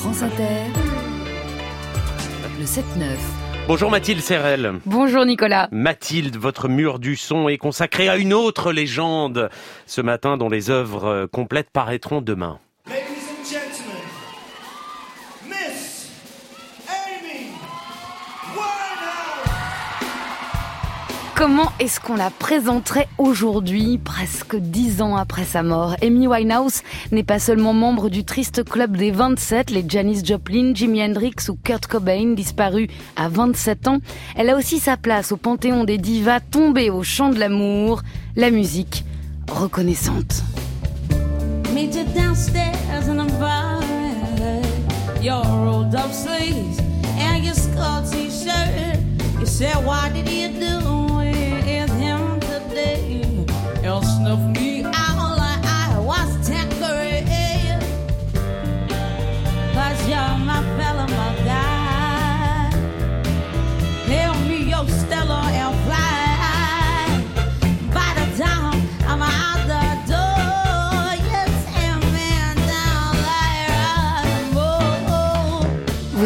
France Inter, le 7-9. Bonjour Mathilde Serrel. Bonjour Nicolas. Mathilde, votre mur du son est consacré à une autre légende ce matin dont les œuvres complètes paraîtront demain. Comment est-ce qu'on la présenterait aujourd'hui, presque dix ans après sa mort? Amy Winehouse n'est pas seulement membre du triste club des 27, les Janis Joplin, Jimi Hendrix ou Kurt Cobain, disparus à 27 ans. Elle a aussi sa place au panthéon des divas tombées au champ de l'amour, la musique reconnaissante.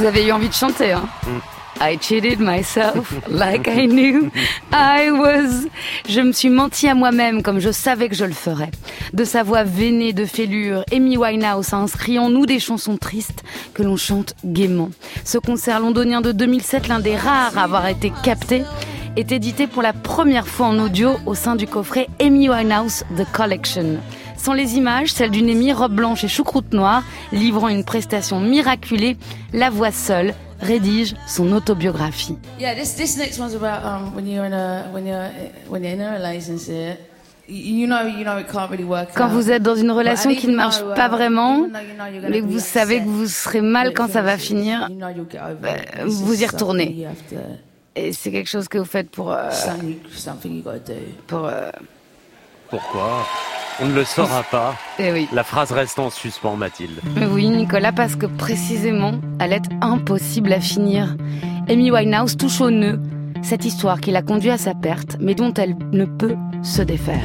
Vous avez eu envie de chanter, hein I cheated myself like I knew I was. Je me suis menti à moi-même comme je savais que je le ferais. De sa voix veinée de fêlure, Amy Winehouse a inscrit en nous des chansons tristes que l'on chante gaiement. Ce concert londonien de 2007, l'un des rares à avoir été capté, est édité pour la première fois en audio au sein du coffret Amy Winehouse The Collection. Sans les images, celle d'une Amy robe blanche et choucroute noire, livrant une prestation miraculée, la voix seule rédige son autobiographie. Yeah, this this next one's about um when you're in a when you're when you're in a relationship. You you know, you know, it can't really work. Quand vous êtes dans une relation But qui ne marche pas uh, vraiment, mais que vous savez que vous serez mal quand ça va finir, you know you'll get over bah, vous y retournez. et c'est quelque chose que vous faites pour euh, pour euh, Pourquoi? On ne le saura pas. eh oui. La phrase reste en suspens Mathilde. Mais Oui, Nicolas, parce que précisément, elle est impossible à finir. Amy Winehouse touche au nœud cette histoire qui l'a conduit à sa perte, mais dont elle ne peut se défaire.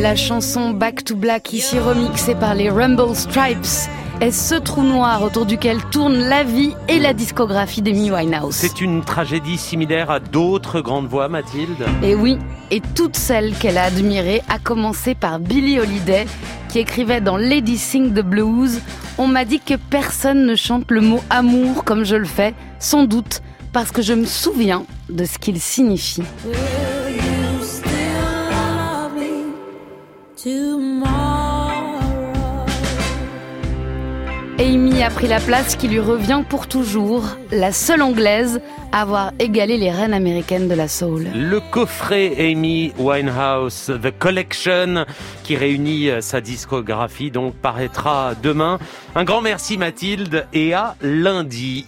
La chanson Back to Black, ici remixée par les Rumble Stripes, est ce trou noir autour duquel tourne la vie et la discographie d'Amy Winehouse. C'est une tragédie similaire à d'autres grandes voix Mathilde Et oui, et toutes celles qu'elle a admirées, à commencer par Billie Holiday, qui écrivait dans Lady Sing the Blues On m'a dit que personne ne chante le mot amour comme je le fais, sans doute parce que je me souviens de ce qu'il signifie. Amy a pris la place qui lui revient pour toujours, la seule anglaise à avoir égalé les reines américaines de la soul. Le coffret Amy Winehouse The Collection qui réunit euh, sa discographie donc paraîtra demain. Un grand merci Mathilde et à lundi.